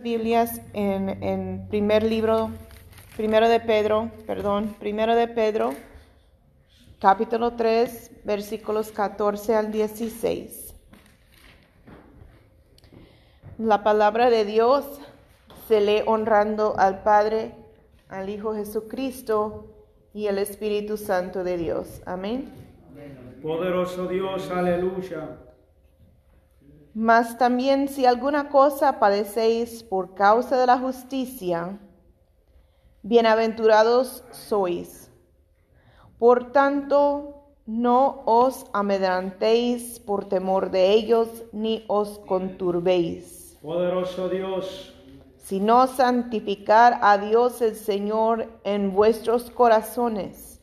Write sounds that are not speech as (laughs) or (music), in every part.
Biblias en, en primer libro, primero de Pedro, perdón, primero de Pedro, capítulo 3, versículos 14 al 16. La palabra de Dios se lee honrando al Padre, al Hijo Jesucristo y al Espíritu Santo de Dios. Amén. Poderoso Dios, aleluya. Mas también si alguna cosa padecéis por causa de la justicia, bienaventurados sois. Por tanto, no os amedrantéis por temor de ellos, ni os conturbéis, Poderoso Dios, sino santificar a Dios el Señor en vuestros corazones,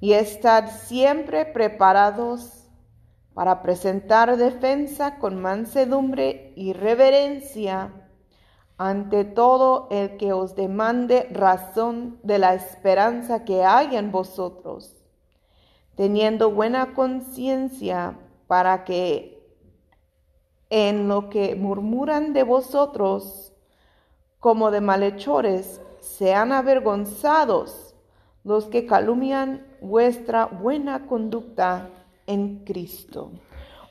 y estad siempre preparados para presentar defensa con mansedumbre y reverencia ante todo el que os demande razón de la esperanza que hay en vosotros, teniendo buena conciencia para que en lo que murmuran de vosotros como de malhechores sean avergonzados los que calumnian vuestra buena conducta en Cristo.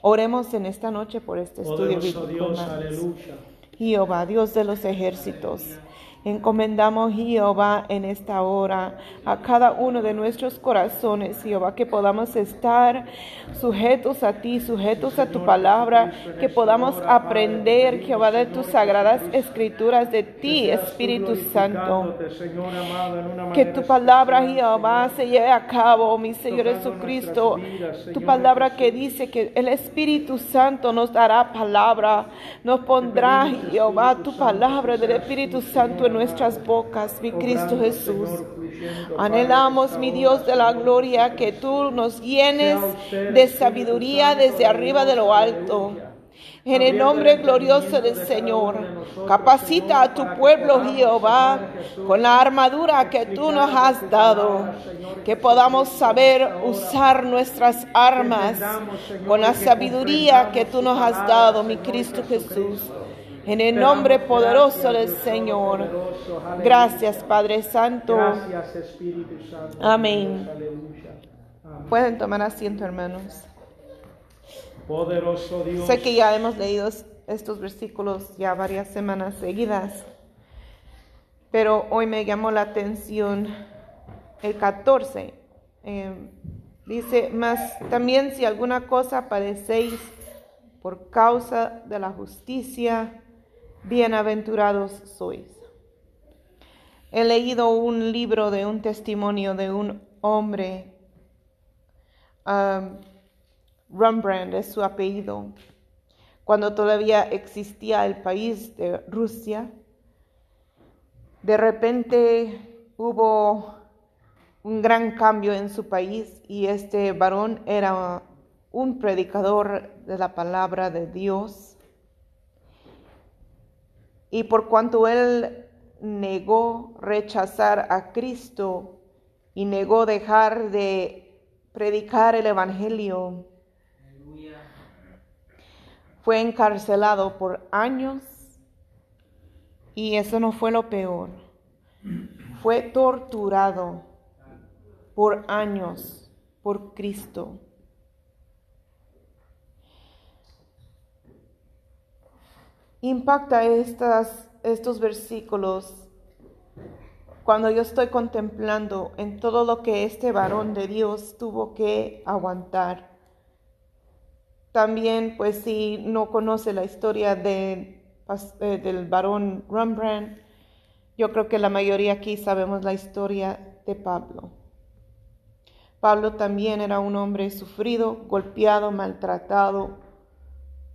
Oremos en esta noche por este estudio poderoso bíblico. Dios, hermanos. aleluya. Jehová, Dios de los ejércitos. Encomendamos, Jehová, en esta hora a cada uno de nuestros corazones, Jehová, que podamos estar sujetos a ti, sujetos a tu palabra, que podamos aprender, Jehová, de tus sagradas escrituras, de ti, Espíritu Santo. Que tu palabra. Jehová, se lleve a cabo, mi Señor Jesucristo. Tu palabra que dice que el Espíritu Santo nos dará palabra, nos pondrá, Jehová, tu palabra del Espíritu Santo en nuestras bocas, mi Cristo obrando, Jesús. Anhelamos, mi Dios de la gloria, que tú nos llenes de sabiduría desde arriba de lo alto. En el nombre glorioso del Señor, capacita a tu pueblo, Jehová, con la armadura que tú nos has dado, que podamos saber usar nuestras armas con la sabiduría que tú nos has dado, mi Cristo. Jesús. En el nombre poderoso del Señor. Gracias, Padre Santo. Gracias, Espíritu Santo. Amén. Pueden tomar asiento, hermanos. Poderoso Dios. Sé que ya hemos leído estos versículos ya varias semanas seguidas, pero hoy me llamó la atención el 14. Eh, dice, mas también si alguna cosa padecéis por causa de la justicia, bienaventurados sois. He leído un libro de un testimonio de un hombre, um, Rembrandt es su apellido, cuando todavía existía el país de Rusia, de repente hubo un gran cambio en su país y este varón era un predicador de la palabra de Dios. Y por cuanto él negó rechazar a Cristo y negó dejar de predicar el Evangelio, fue encarcelado por años y eso no fue lo peor. Fue torturado por años por Cristo. Impacta estas, estos versículos cuando yo estoy contemplando en todo lo que este varón de Dios tuvo que aguantar. También, pues si no conoce la historia de, eh, del varón Rembrandt, yo creo que la mayoría aquí sabemos la historia de Pablo. Pablo también era un hombre sufrido, golpeado, maltratado,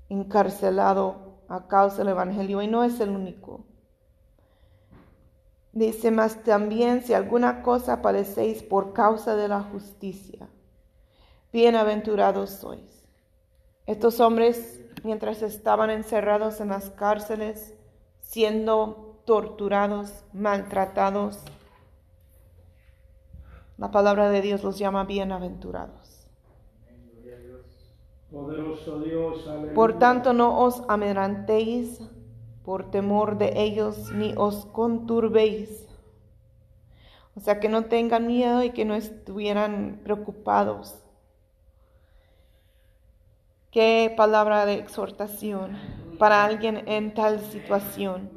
encarcelado a causa del Evangelio y no es el único. Dice, más también si alguna cosa padecéis por causa de la justicia, bienaventurados sois. Estos hombres, mientras estaban encerrados en las cárceles, siendo torturados, maltratados, la palabra de Dios los llama bienaventurados. Por tanto, no os amedrantéis por temor de ellos, ni os conturbéis. O sea, que no tengan miedo y que no estuvieran preocupados. Qué palabra de exhortación para alguien en tal situación.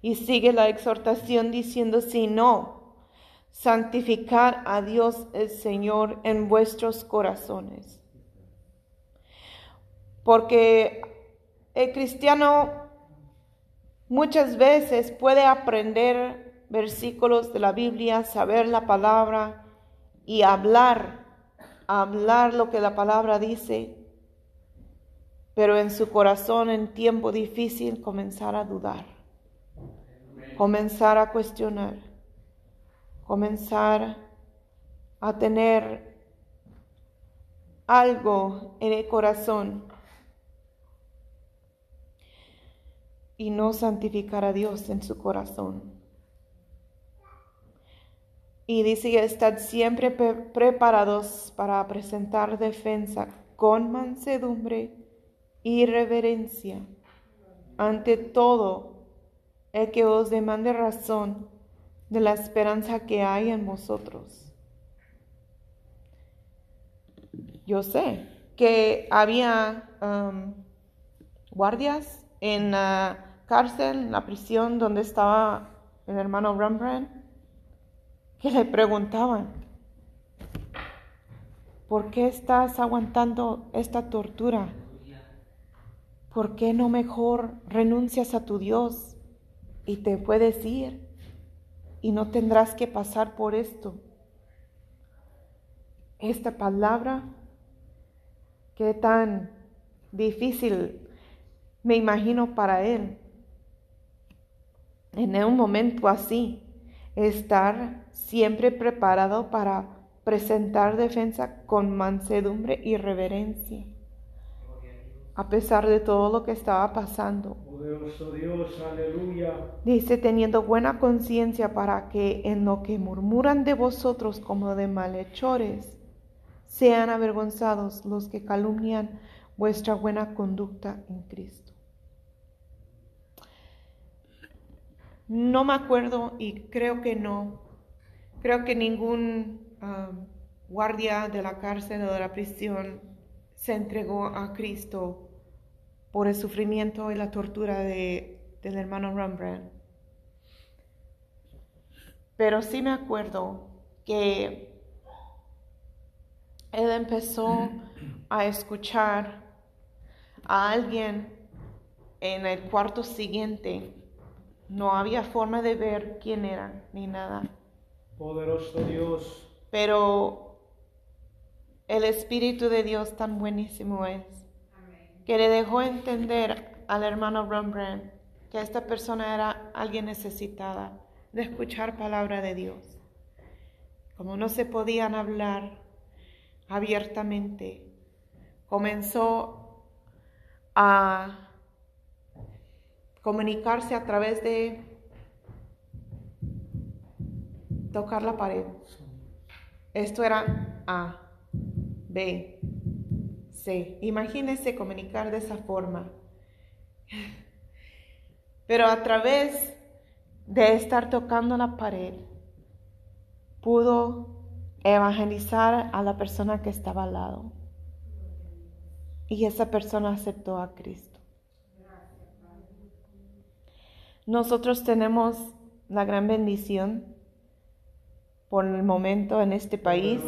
Y sigue la exhortación diciendo, si no, santificar a Dios el Señor en vuestros corazones. Porque el cristiano muchas veces puede aprender versículos de la Biblia, saber la palabra y hablar, hablar lo que la palabra dice, pero en su corazón en tiempo difícil comenzar a dudar, comenzar a cuestionar, comenzar a tener algo en el corazón y no santificar a Dios en su corazón. Y dice, estad siempre preparados para presentar defensa con mansedumbre y reverencia ante todo el que os demande razón de la esperanza que hay en vosotros. Yo sé que había um, guardias en la cárcel, en la prisión donde estaba el hermano Rembrandt que le preguntaban, ¿por qué estás aguantando esta tortura? ¿Por qué no mejor renuncias a tu Dios y te puedes ir y no tendrás que pasar por esto? Esta palabra, qué tan difícil me imagino para él en un momento así estar siempre preparado para presentar defensa con mansedumbre y reverencia, a pesar de todo lo que estaba pasando. Dice, teniendo buena conciencia para que en lo que murmuran de vosotros como de malhechores, sean avergonzados los que calumnian vuestra buena conducta en Cristo. No me acuerdo y creo que no. Creo que ningún um, guardia de la cárcel o de la prisión se entregó a Cristo por el sufrimiento y la tortura de, del hermano Rembrandt. Pero sí me acuerdo que él empezó a escuchar a alguien en el cuarto siguiente no había forma de ver quién era ni nada. Poderoso Dios. Pero el Espíritu de Dios tan buenísimo es que le dejó entender al hermano Rembrandt que esta persona era alguien necesitada de escuchar palabra de Dios. Como no se podían hablar abiertamente, comenzó a comunicarse a través de tocar la pared. Esto era A, B, C. Imagínense comunicar de esa forma. Pero a través de estar tocando la pared, pudo evangelizar a la persona que estaba al lado. Y esa persona aceptó a Cristo. Nosotros tenemos la gran bendición por el momento en este país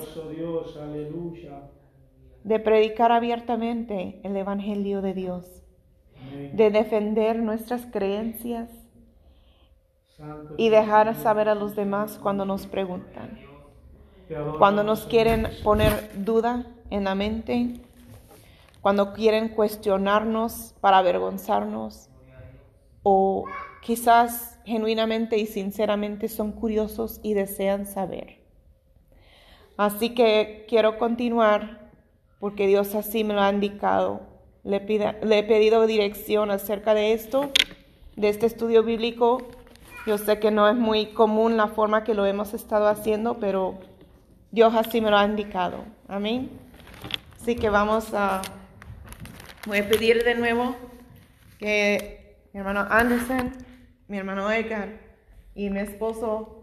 de predicar abiertamente el Evangelio de Dios, de defender nuestras creencias y dejar saber a los demás cuando nos preguntan, cuando nos quieren poner duda en la mente, cuando quieren cuestionarnos para avergonzarnos o quizás genuinamente y sinceramente son curiosos y desean saber. Así que quiero continuar porque Dios así me lo ha indicado. Le, he pedido dirección acerca de esto, de este estudio bíblico. Yo sé que no es muy común la forma que lo hemos estado haciendo, pero Dios así me lo ha indicado. Amén. Así que vamos a, voy a pedir de nuevo que mi hermano Anderson, mi hermano Edgar y mi esposo,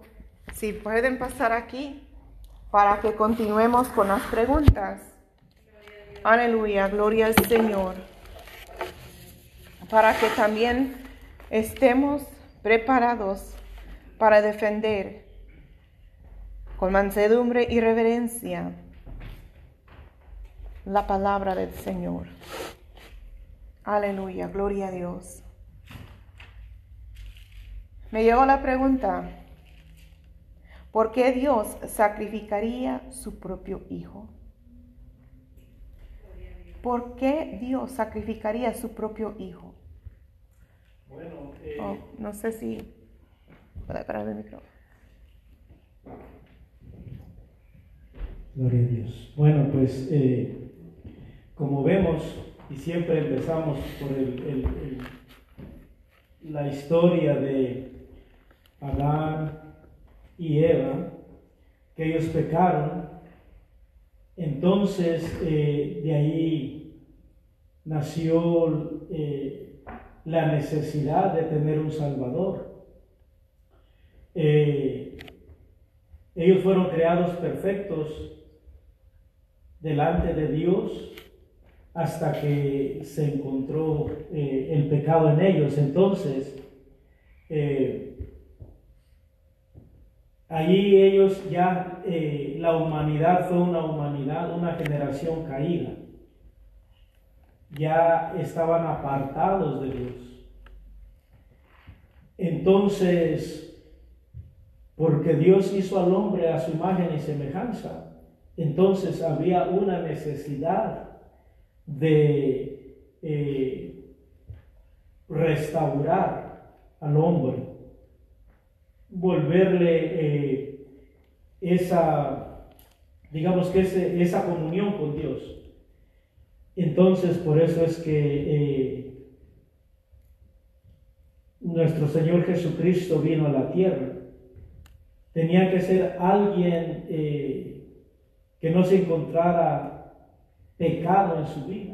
si pueden pasar aquí para que continuemos con las preguntas. Aleluya, gloria al Señor. Para que también estemos preparados para defender con mansedumbre y reverencia la palabra del Señor. Aleluya, gloria a Dios. Me llegó la pregunta, ¿por qué Dios sacrificaría su propio hijo? ¿Por qué Dios sacrificaría su propio hijo? Bueno, eh, Oh, no sé si puede parar el micrófono. Gloria a Dios. Bueno, pues eh, como vemos, y siempre empezamos por el- el- el- la historia de Adán y Eva, que ellos pecaron, entonces eh, de ahí nació eh, la necesidad de tener un Salvador. Eh, ellos fueron creados perfectos delante de Dios hasta que se encontró eh, el pecado en ellos. Entonces, allí ellos ya, la humanidad fue una humanidad, una generación caída. Ya estaban apartados de Dios. Entonces, porque Dios hizo al hombre a su imagen y semejanza, entonces había una necesidad de eh, restaurar al hombre, volverle eh, esa, digamos que esa comunión con Dios. Entonces, por eso es que eh, nuestro Señor Jesucristo vino a la tierra. Tenía que ser alguien eh, que no se encontrara pecado en su vida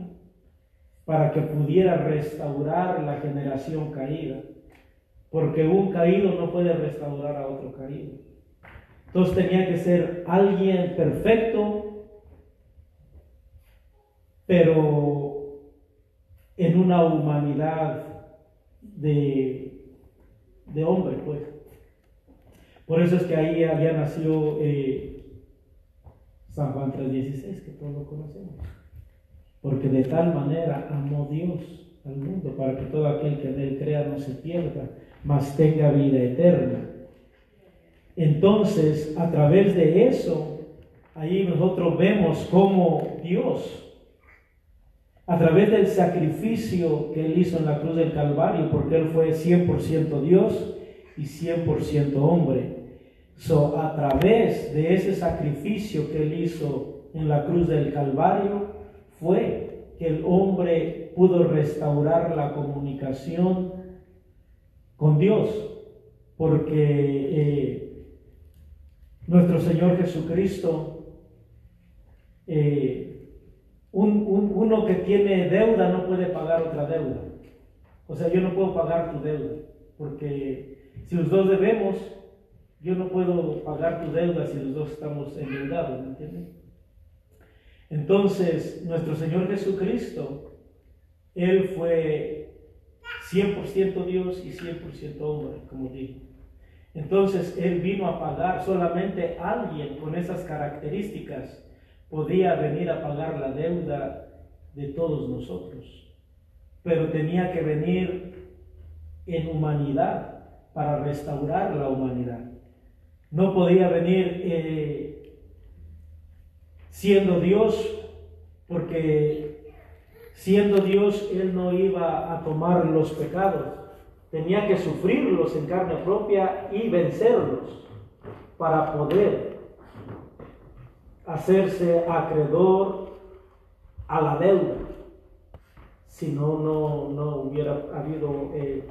para que pudiera restaurar la generación caída. Porque un caído no puede restaurar a otro caído. Entonces tenía que ser alguien perfecto, pero en una humanidad de, de hombre, pues. Por eso es que ahí había nació eh, San Juan 3:16, que todos lo conocemos. Porque de tal manera amó Dios al mundo, para que todo aquel que en él crea no se pierda, mas tenga vida eterna. Entonces, a través de eso, ahí nosotros vemos cómo Dios, a través del sacrificio que Él hizo en la cruz del Calvario, porque Él fue 100% Dios y 100% hombre. So, a través de ese sacrificio que Él hizo en la cruz del Calvario, fue que el hombre pudo restaurar la comunicación con Dios, porque eh, nuestro Señor Jesucristo, eh, un- un- uno que tiene deuda no puede pagar otra deuda. O sea, yo no puedo pagar tu deuda, porque si los dos debemos, yo no puedo pagar tu deuda si los dos estamos endeudados, ¿me entiendes? Entonces, nuestro Señor Jesucristo, Él fue 100% Dios y 100% hombre, como digo. Entonces, Él vino a pagar, solamente alguien con esas características podía venir a pagar la deuda de todos nosotros. Pero tenía que venir en humanidad para restaurar la humanidad. No podía venir eh, siendo Dios, porque siendo Dios Él no iba a tomar los pecados, tenía que sufrirlos en carne propia y vencerlos para poder hacerse acreedor a la deuda. Si no, no, no hubiera habido eh,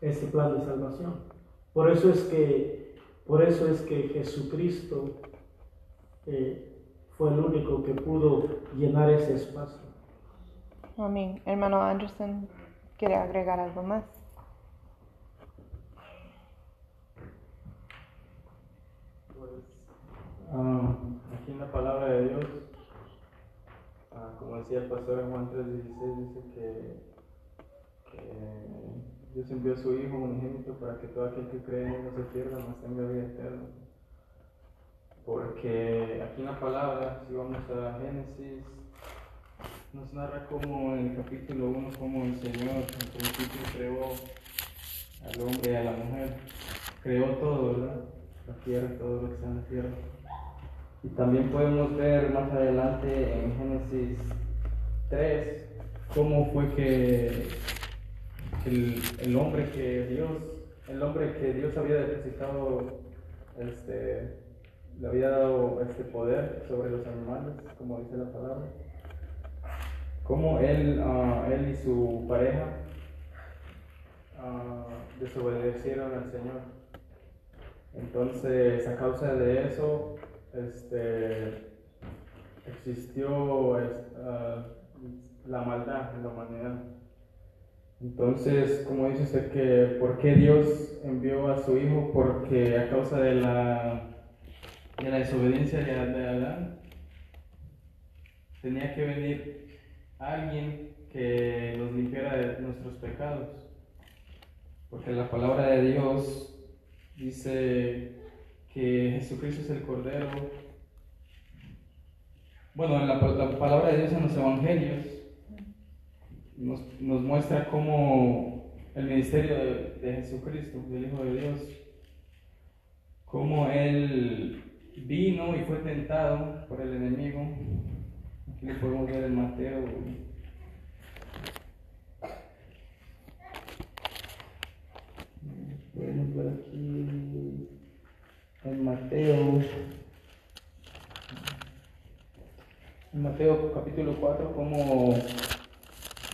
ese plan de salvación. Por eso es que, por eso es que Jesucristo eh, fue el único que pudo llenar ese espacio. Amén. Hermano Anderson, quiere agregar algo más. Pues, ah, aquí en la palabra de Dios, ah, como decía el pastor en Juan 3:16, dice que, Dios envió a su Hijo unigénito para que todo aquel que cree en él no se pierda, mas tenga vida eterna. Porque aquí en la palabra, si vamos a Génesis, nos narra como en el capítulo 1, como el Señor en principio creó al hombre y a la mujer. Creó todo, ¿verdad? La tierra, todo lo que está en la tierra. Y también podemos ver más adelante en Génesis 3 cómo fue que el, el hombre que Dios, el hombre que Dios había depositado, este, le había dado este poder sobre los animales, como dice la palabra cómo él, ah, él y su pareja ah, desobedecieron al Señor. Entonces, a causa de eso, este, existió ah, la maldad en la humanidad. Entonces, como dice usted que, ¿por qué Dios envió a su Hijo? Porque a causa de la, de la desobediencia de, Adán, tenía que venir alguien que nos limpiara de nuestros pecados. Porque la palabra de Dios dice que Jesucristo es el Cordero. Bueno, la, la palabra de Dios en los Evangelios nos, muestra cómo el ministerio de, de, Jesucristo, del Hijo de Dios, cómo Él vino y fue tentado por el enemigo Aquí lo podemos ver en Mateo. Podemos ver aquí en Mateo. En Mateo capítulo 4, como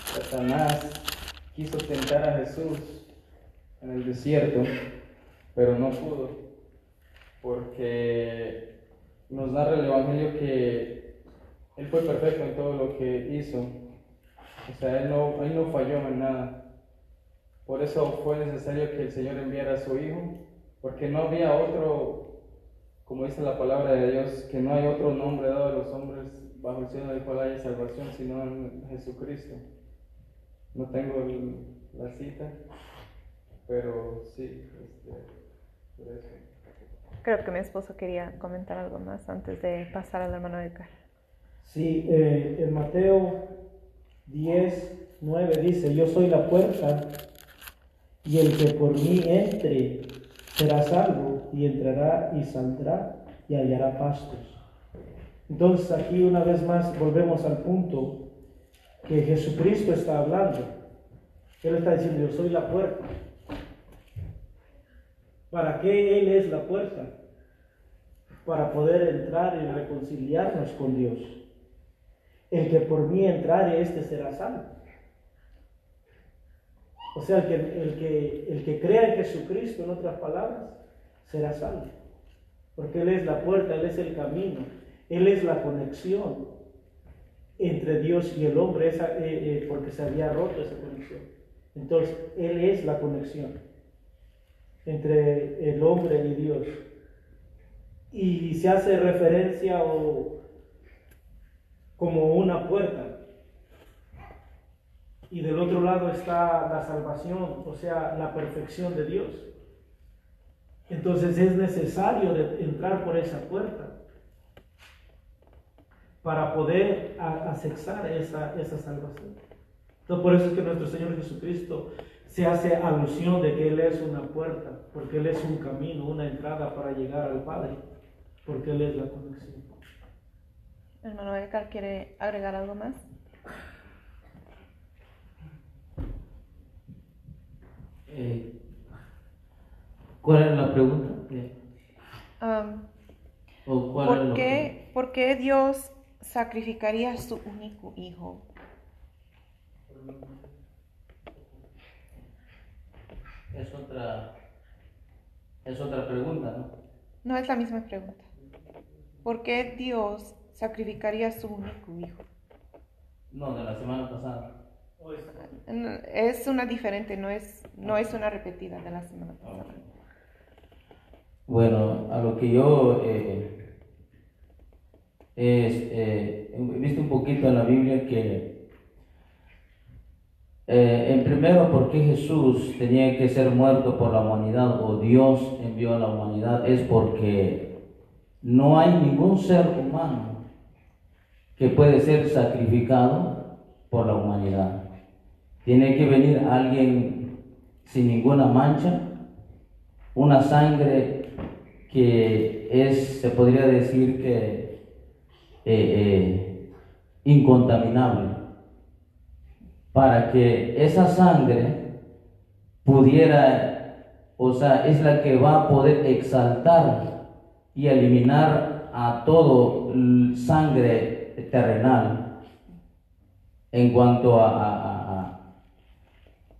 Satanás quiso tentar a Jesús en el desierto, pero no pudo, porque nos narra el Evangelio que él fue perfecto en todo lo que hizo. O sea, él no, él no falló en nada. Por eso fue necesario que el Señor enviara a su Hijo, porque no había otro, como dice la palabra de Dios, que no hay otro nombre dado a los hombres bajo el cielo del cual haya salvación, sino en Jesucristo. No tengo la cita, pero sí, este, por eso. Creo que mi esposo quería comentar algo más antes de pasar al hermano Edgar. Sí, eh, en Mateo 10, 9 dice, yo soy la puerta y el que por mí entre será salvo y entrará y saldrá y hallará pastos. Entonces aquí una vez más volvemos al punto que Jesucristo está hablando. Él está diciendo, yo soy la puerta. ¿Para qué Él es la puerta? Para poder entrar y reconciliarnos con Dios. El que por mí entrare, este será salvo. O sea, el que, el que, el que crea en Jesucristo, en otras palabras, será salvo. Porque Él es la puerta, Él es el camino, Él es la conexión entre Dios y el hombre, eh, eh, porque se había roto esa conexión. Entonces, Él es la conexión entre el hombre y Dios. Y se hace referencia o como una puerta. Y del otro lado está la salvación, o sea, la perfección de Dios. Entonces es necesario entrar por esa puerta para poder accesar esa, esa salvación. Entonces por eso es que nuestro Señor Jesucristo se hace alusión de que Él es una puerta, porque Él es un camino, una entrada para llegar al Padre, porque Él es la conexión. Hermano Edgar, ¿quiere agregar algo más? Eh, ¿Cuál era la pregunta? ¿por, qué, ¿Por qué Dios sacrificaría a su único hijo? Es otra, es otra pregunta, ¿no? No es la misma pregunta. ¿Por qué Dios sacrificaría a su único hijo. No, de la semana pasada. Es una diferente, no es, no es una repetida de la semana pasada. Bueno, a lo que yo eh, eh, he visto un poquito en la Biblia que, eh, en primero, ¿por qué Jesús tenía que ser muerto por la humanidad o Dios envió a la humanidad? Es porque no hay ningún ser humano que puede ser sacrificado por la humanidad. Tiene que venir alguien sin ninguna mancha, una sangre que es, se podría decir que eh, eh, incontaminable, para que esa sangre pudiera, o sea, es la que va a poder exaltar y eliminar a todo sangre terrenal en cuanto a,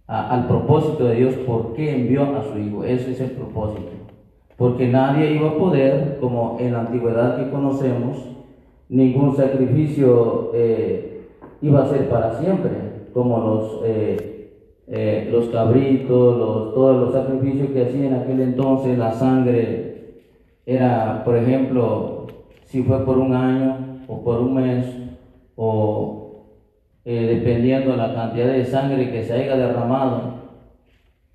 al propósito de Dios, por qué envió a su Hijo. Ese es el propósito. Porque nadie iba a poder, como en la antigüedad que conocemos, ningún sacrificio eh, iba a ser para siempre, como los, eh, eh, los cabritos, los, todos los sacrificios que hacían en aquel entonces, la sangre era, por ejemplo, si fue por un año o por un mes, o dependiendo de la cantidad de sangre que se haya derramado,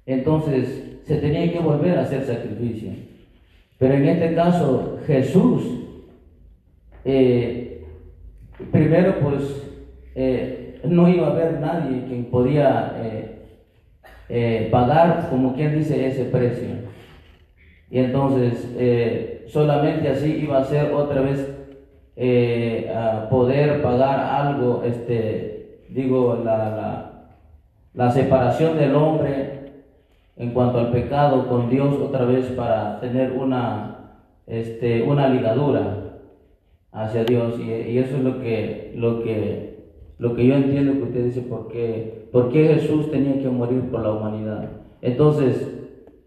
entonces se tenía que volver a hacer sacrificio. Pero en este caso, Jesús eh, primero pues eh, no iba a haber nadie quien podía eh, pagar, como quien dice, ese precio. Y entonces solamente así iba a ser otra vez a poder pagar algo, este, digo, la, la separación del hombre en cuanto al pecado con Dios otra vez para tener una, este, una ligadura hacia Dios y, eso es lo que, lo que, lo que yo entiendo que usted dice, ¿por qué, por qué Jesús tenía que morir por la humanidad? Entonces,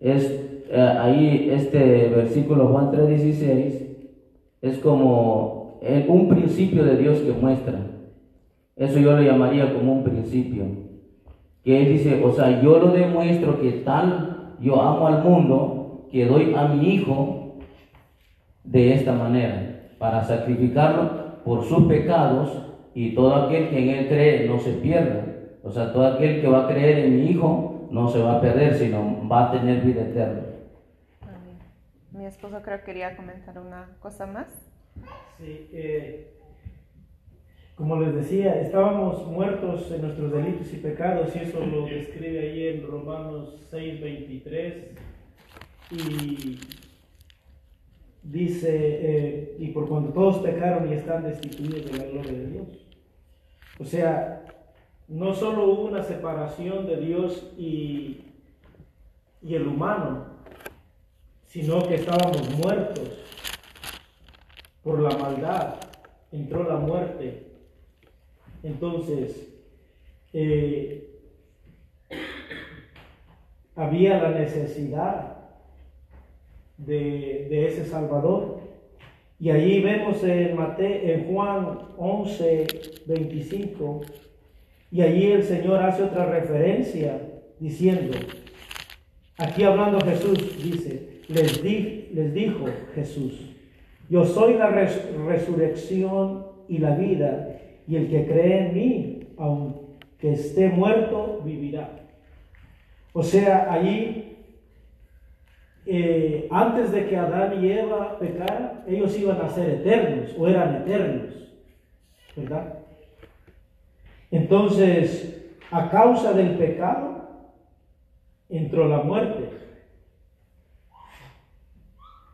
es eh, ahí este versículo Juan 3:16 es como un principio de Dios que muestra. Eso yo lo llamaría como un principio. Que él dice, o sea, yo lo demuestro que tal yo amo al mundo que doy a mi hijo de esta manera para sacrificarlo por sus pecados y todo aquel que en él cree no se pierda. O sea, todo aquel que va a creer en mi Hijo no se va a perder, sino va a tener vida eterna. Mi esposo creo que quería comentar una cosa más. Sí, eh, como les decía, estábamos muertos en nuestros delitos y pecados, y eso lo describe ahí en Romanos 6, 23. Y dice, eh, y por cuanto todos pecaron y están destituidos de la gloria de Dios. O sea, no solo hubo una separación de Dios y, y el humano, sino que estábamos muertos por la maldad, entró la muerte. Entonces, eh, había la necesidad de, ese Salvador. Y allí vemos en, Mate, en Juan 11, 25, y allí el Señor hace otra referencia diciendo, aquí hablando Jesús, dice, les, les dijo Jesús, yo soy la resurrección y la vida, y el que cree en mí, aunque esté muerto, vivirá. O sea, allí eh, antes de que Adán y Eva pecaran, ellos iban a ser eternos o eran eternos, ¿verdad? Entonces, a causa del pecado, entró la muerte.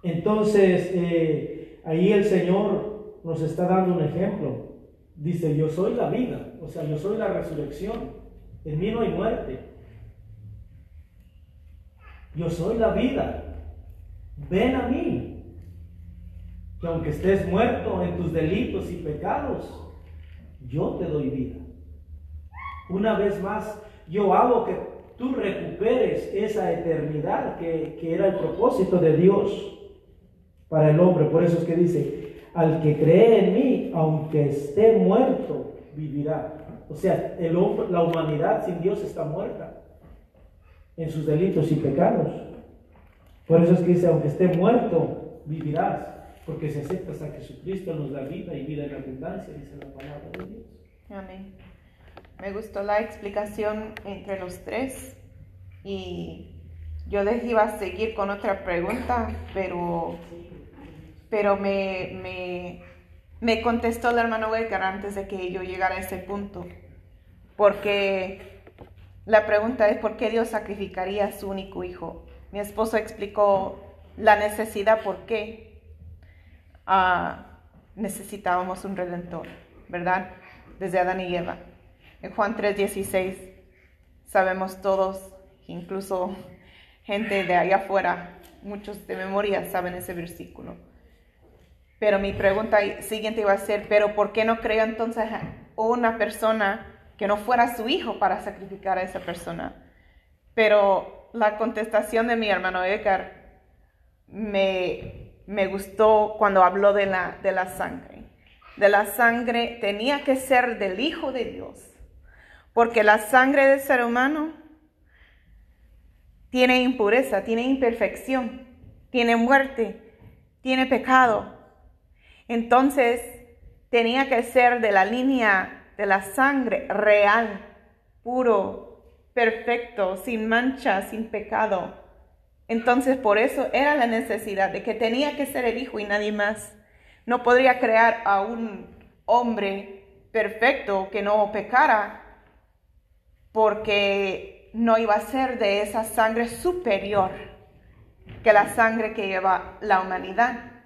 Entonces, eh, ahí el Señor nos está dando un ejemplo. Dice, yo soy la vida, o sea, yo soy la resurrección. En mí no hay muerte. Yo soy la vida. Ven a mí. Que aunque estés muerto en tus delitos y pecados, yo te doy vida. Una vez más, yo hago que tú recuperes esa eternidad que, que era el propósito de Dios para el hombre. Por eso es que dice, al que cree en mí, aunque esté muerto, vivirá. O sea, el hombre, la humanidad sin Dios está muerta en sus delitos y pecados. Por eso es que dice, aunque esté muerto, vivirás, porque si aceptas a Jesucristo nos da vida y vida en abundancia, dice la palabra de Dios. Amén. Me gustó la explicación entre los tres y yo les iba a seguir con otra pregunta, pero, pero me, me, me contestó el hermano Edgar antes de que yo llegara a ese punto. Porque la pregunta es, ¿por qué Dios sacrificaría a su único hijo? Mi esposo explicó la necesidad, por qué ah, necesitábamos un redentor, ¿verdad? Desde Adán y Eva. En Juan 3:16 sabemos todos, incluso gente de allá afuera, muchos de memoria saben ese versículo. Pero mi pregunta siguiente iba a ser, ¿pero por qué no creó entonces una persona que no fuera su hijo para sacrificar a esa persona. Pero la contestación de mi hermano Edgar me, me gustó cuando habló de la, de la sangre. De la sangre tenía que ser del Hijo de Dios. Porque la sangre del ser humano tiene impureza, tiene imperfección, tiene muerte, tiene pecado. Entonces tenía que ser de la línea de la sangre real, puro, perfecto, sin mancha, sin pecado. Entonces por eso era la necesidad de que tenía que ser el Hijo y nadie más. No podría crear a un hombre perfecto que no pecara porque no iba a ser de esa sangre superior que la sangre que lleva la humanidad.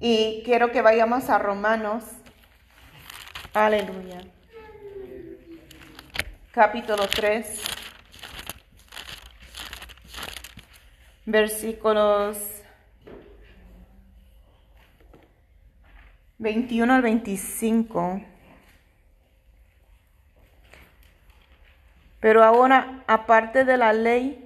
Y quiero que vayamos a Romanos. Aleluya capítulo 3, versículos 21 al 25. Pero ahora, aparte de la ley,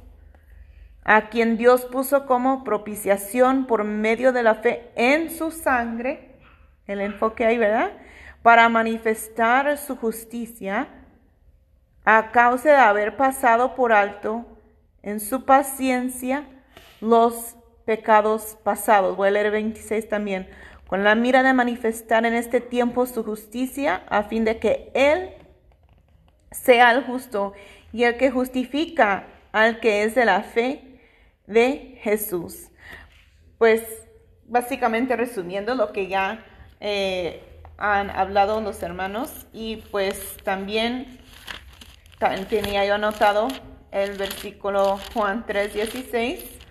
a quien Dios puso como propiciación por medio de la fe en su sangre, el enfoque ahí, ¿verdad? Para manifestar su justicia a causa de haber pasado por alto en su paciencia los pecados pasados. Voy a leer 26 también. Con la mira de manifestar en este tiempo su justicia, a fin de que Él sea el justo y el que justifica al que es de la fe de Jesús. Pues básicamente resumiendo lo que ya eh, han hablado los hermanos y pues también tenía yo anotado el versículo Juan 3:16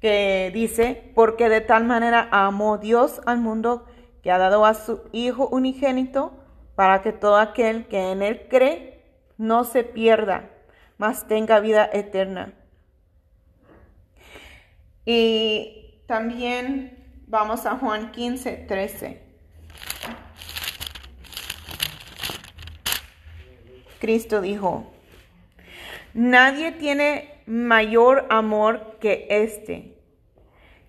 que dice, porque de tal manera amó Dios al mundo que ha dado a su Hijo unigénito para que todo aquel que en él cree no se pierda, mas tenga vida eterna. Y también vamos a Juan 15, 13. Cristo dijo, nadie tiene mayor amor que este,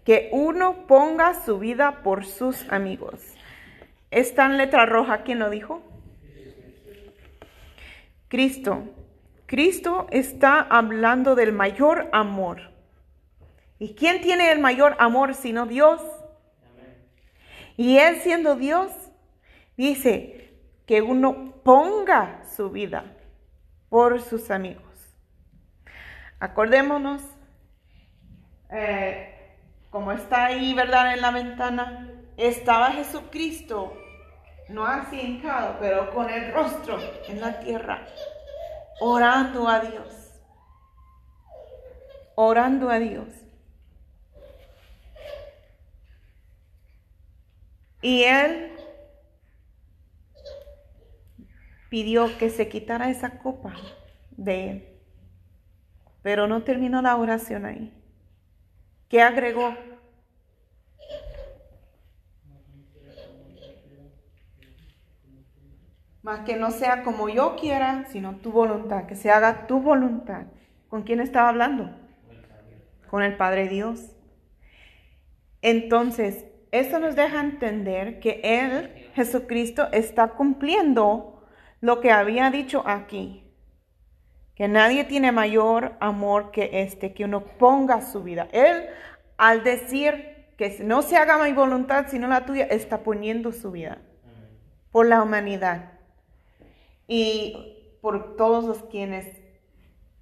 que uno ponga su vida por sus amigos. ¿Está en letra roja quién lo dijo? Cristo. Cristo está hablando del mayor amor. ¿Y quién tiene el mayor amor sino Dios? Y Él siendo Dios, dice que uno ponga su vida por sus amigos. Acordémonos, eh, como está ahí, ¿verdad? En la ventana, estaba Jesucristo, no así pero con el rostro en la tierra, orando a Dios. Orando a Dios. Y él pidió que se quitara esa copa de él. pero no terminó la oración ahí. ¿Qué agregó? Más que no sea como yo quiera, sino tu voluntad, que se haga tu voluntad. ¿Con quién estaba hablando? Con el Padre Dios. Entonces, eso nos deja entender que Él, Jesucristo, está cumpliendo lo que había dicho aquí. Que nadie tiene mayor amor que este, que uno ponga su vida. Él, al decir que no se haga mi voluntad sino la tuya, está poniendo su vida por la humanidad y por todos los quienes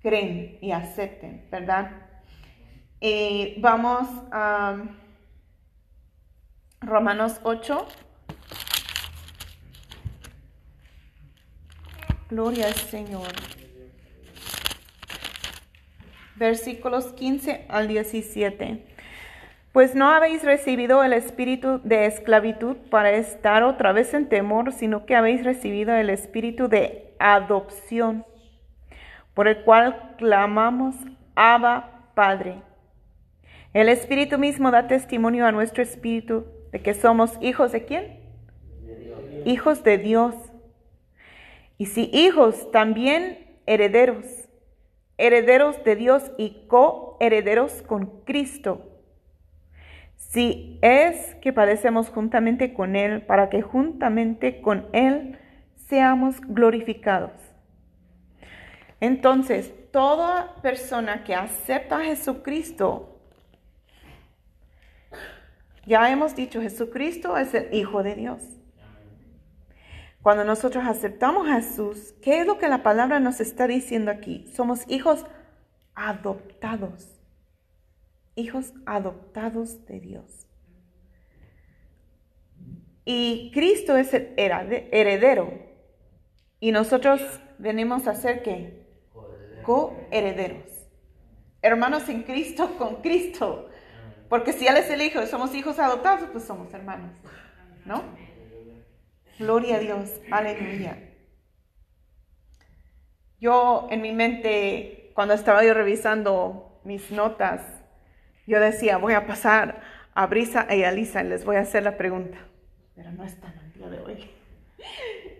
creen y acepten, ¿verdad? Y vamos a Romanos 8. Gloria al Señor. Versículos 15 al 17. Pues no habéis recibido el espíritu de esclavitud para estar otra vez en temor, sino que habéis recibido el espíritu de adopción, por el cual clamamos, Abba, Padre. El espíritu mismo da testimonio a nuestro espíritu de que somos hijos de quién? Hijos de Dios. Y si hijos, también herederos, herederos de Dios y coherederos con Cristo si es que padecemos juntamente con Él, para que juntamente con Él seamos glorificados. Entonces, toda persona que acepta a Jesucristo, ya hemos dicho, Jesucristo es el Hijo de Dios. Cuando nosotros aceptamos a Jesús, ¿qué es lo que la palabra nos está diciendo aquí? Somos hijos adoptados hijos adoptados de Dios. Y Cristo es el heredero. Y nosotros venimos a ser qué? Coherederos. Hermanos en Cristo con Cristo. Porque si Él es el Hijo y somos hijos adoptados, pues somos hermanos. ¿No? Gloria a Dios. Aleluya. Yo en mi mente, cuando estaba yo revisando mis notas, yo decía, voy a pasar a Brisa y a Lisa y les voy a hacer la pregunta. Pero no están el día de hoy.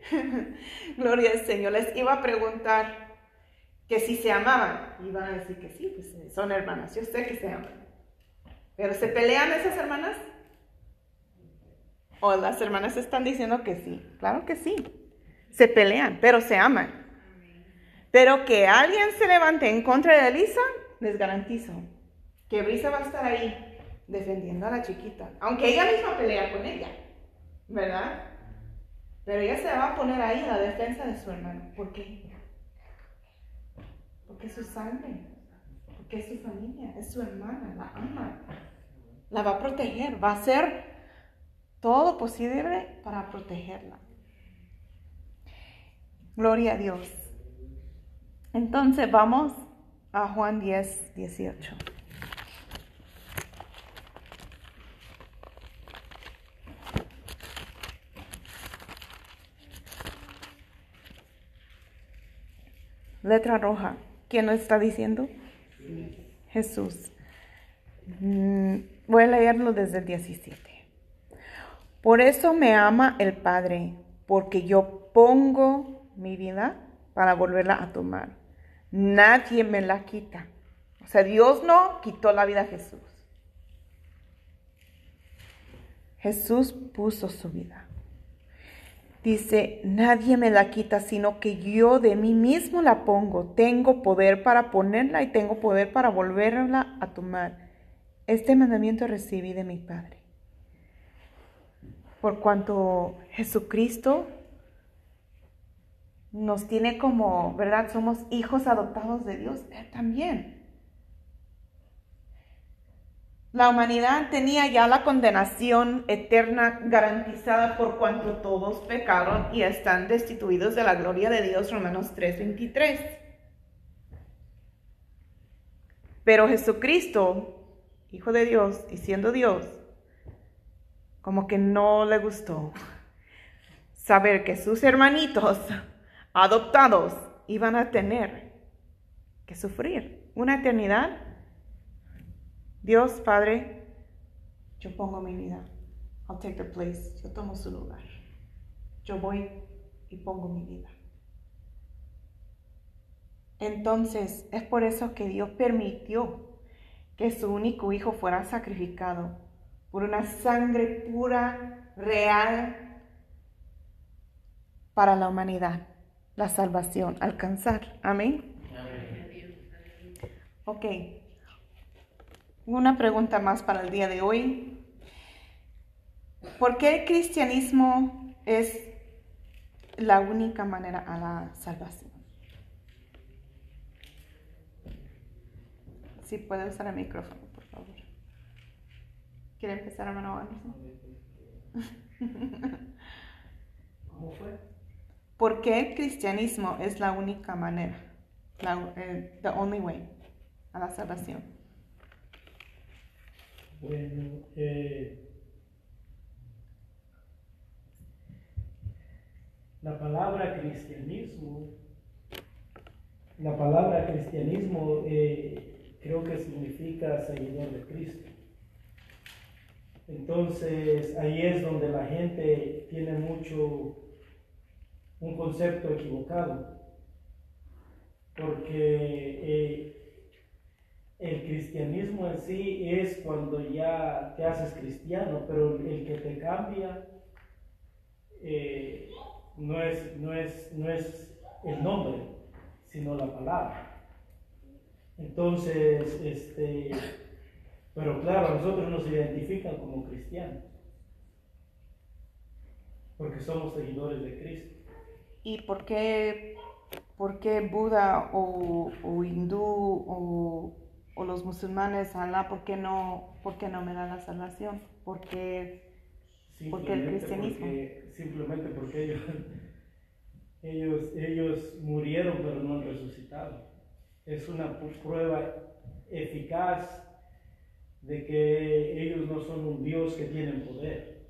(laughs) Gloria al Señor. Les iba a preguntar que si se amaban. Y van a decir que sí, pues son hermanas. Yo sé que se aman. Pero ¿se pelean esas hermanas? ¿O las hermanas están diciendo que sí? Claro que sí. Se pelean, pero se aman. Pero que alguien se levante en contra de Elisa, les garantizo, que Brisa va a estar ahí defendiendo a la chiquita, aunque ella misma pelea con ella, ¿verdad? Pero ella se va a poner ahí en la defensa de su hermano. ¿Por qué? Porque es su sangre, porque es su familia, es su hermana, la ama, la va a proteger, va a hacer todo posible para protegerla. Gloria a Dios. Entonces vamos a Juan 10, 18. Letra roja. ¿Quién lo está diciendo? Jesús. Mm, voy a leerlo desde el 17. Por eso me ama el Padre, porque yo pongo mi vida para volverla a tomar. Nadie me la quita. O sea, Dios no quitó la vida a Jesús. Jesús puso su vida. Dice, nadie me la quita, sino que yo de mí mismo la pongo. Tengo poder para ponerla y tengo poder para volverla a tomar. Este mandamiento recibí de mi Padre. Por cuanto Jesucristo nos tiene como, ¿verdad? Somos hijos adoptados de Dios, Él también. La humanidad tenía ya la condenación eterna garantizada por cuanto todos pecaron y están destituidos de la gloria de Dios, Romanos 3:23. Pero Jesucristo, Hijo de Dios y siendo Dios, como que no le gustó saber que sus hermanitos adoptados iban a tener que sufrir una eternidad, Dios Padre, yo pongo mi vida. I'll take the place. Yo tomo su lugar. Yo voy y pongo mi vida. Entonces, es por eso que Dios permitió que su único hijo fuera sacrificado por una sangre pura, real, para la humanidad, la salvación, alcanzar. Amén. Ok. Una pregunta más para el día de hoy. ¿Por qué el cristianismo es la única manera a la salvación? Si puede usar el micrófono, por favor. ¿Quiere empezar, hermano Anderson? ¿Cómo fue? ¿Por qué el cristianismo es la única manera? La, eh, the only way a la salvación. Bueno, eh, la palabra cristianismo, la palabra cristianismo eh, creo que significa seguidor de Cristo. Entonces ahí es donde la gente tiene mucho un concepto equivocado, porque eh, el cristianismo en sí es cuando ya te haces cristiano, pero el que te cambia eh, no, es, no, es, no es el nombre, sino la palabra. Entonces, este, pero claro, nosotros nos identifican como cristianos, porque somos seguidores de Cristo. ¿Y por qué, por qué Buda o, o hindú o, o, los musulmanes, Alá, por qué no, por qué no me da la salvación? ¿Por qué, por qué el cristianismo? porque- simplemente porque ellos, (laughs) ellos, ellos murieron pero no han resucitado. Es una prueba eficaz de que ellos no son un Dios que tienen poder.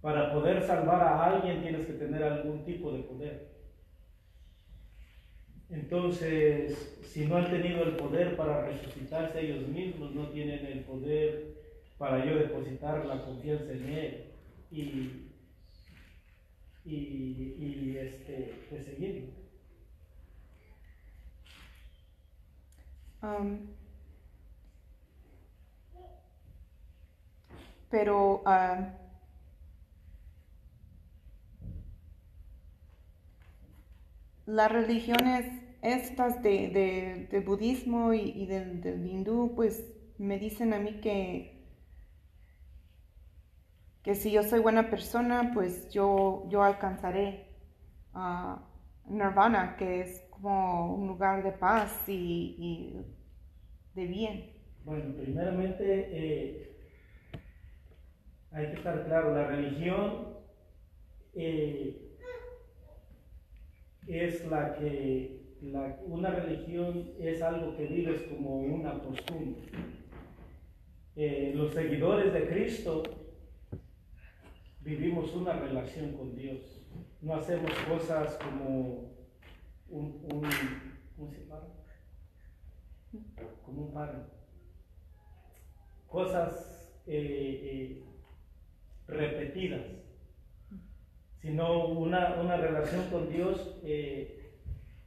Para poder salvar a alguien tienes que tener algún tipo de poder. Entonces, si no han tenido el poder para resucitarse ellos mismos, no tienen el poder para yo depositar la confianza en Él y, y, este, pues. Pero ah, las religiones estas de, de- del budismo y, y del, hindú, pues me dicen a mí que, que si yo soy buena persona, pues yo, yo alcanzaré ah, nirvana, que es como un lugar de paz y, de bien. Bueno, primeramente eh, hay que estar claro, la religión eh, es la que, una religión es algo que vives como una costumbre. Eh, los seguidores de Cristo vivimos una relación con Dios. No hacemos cosas como un, un ¿cómo se llama? Como un paro cosas eh, eh, repetidas, sino una, una relación con Dios eh,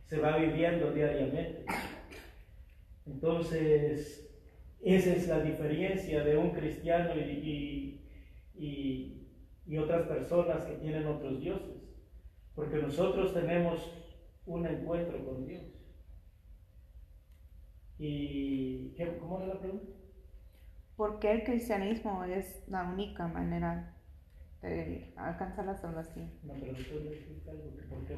se va viviendo diariamente. Entonces, esa es la diferencia de un cristiano y, y- y- y otras personas que tienen otros dioses, porque nosotros tenemos un encuentro con Dios. ¿Y ¿qué, cómo era la pregunta? ¿Por qué el cristianismo es la única manera de alcanzar la salvación? No, pero me explica algo, por qué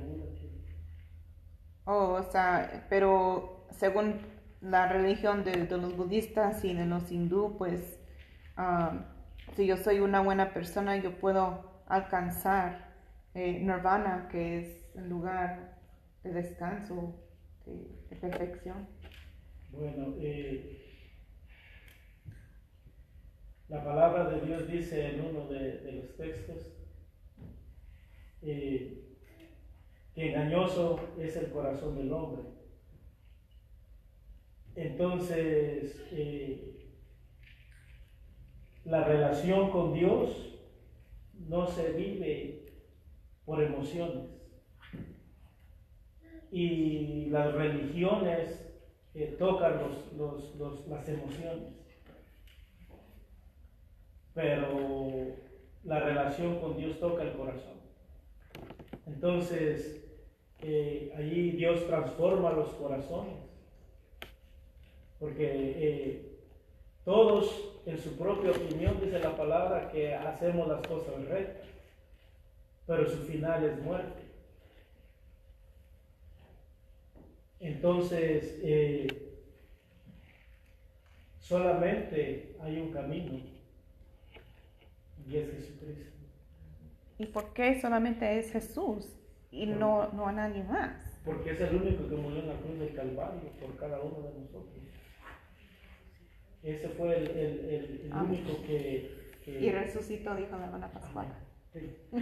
Oh, o sea, pero según la religión de, de los budistas y de los hindú, pues ah, si yo soy una buena persona, yo puedo alcanzar eh, nirvana, que es el lugar de descanso, de, perfección. Bueno, eh, la palabra de Dios dice en uno de, de los textos eh, que engañoso es el corazón del hombre Entonces, eh, la relación con Dios no se vive por emociones. Y las religiones eh, tocan los, los, los, las emociones. Pero la relación con Dios toca el corazón. Entonces, eh, allí Dios transforma los corazones. Porque eh, todos, en su propia opinión, dice la palabra que hacemos las cosas rectas, pero su final es muerte. Entonces, eh, solamente hay un camino y es Jesucristo. ¿Y por qué solamente es Jesús y no, no a nadie más? Porque es el único que murió en la cruz del Calvario por cada uno de nosotros. Ese fue el, el, el, el Amén. único que, que- Y resucitó, dijo la hermana Pascual. Sí. (laughs)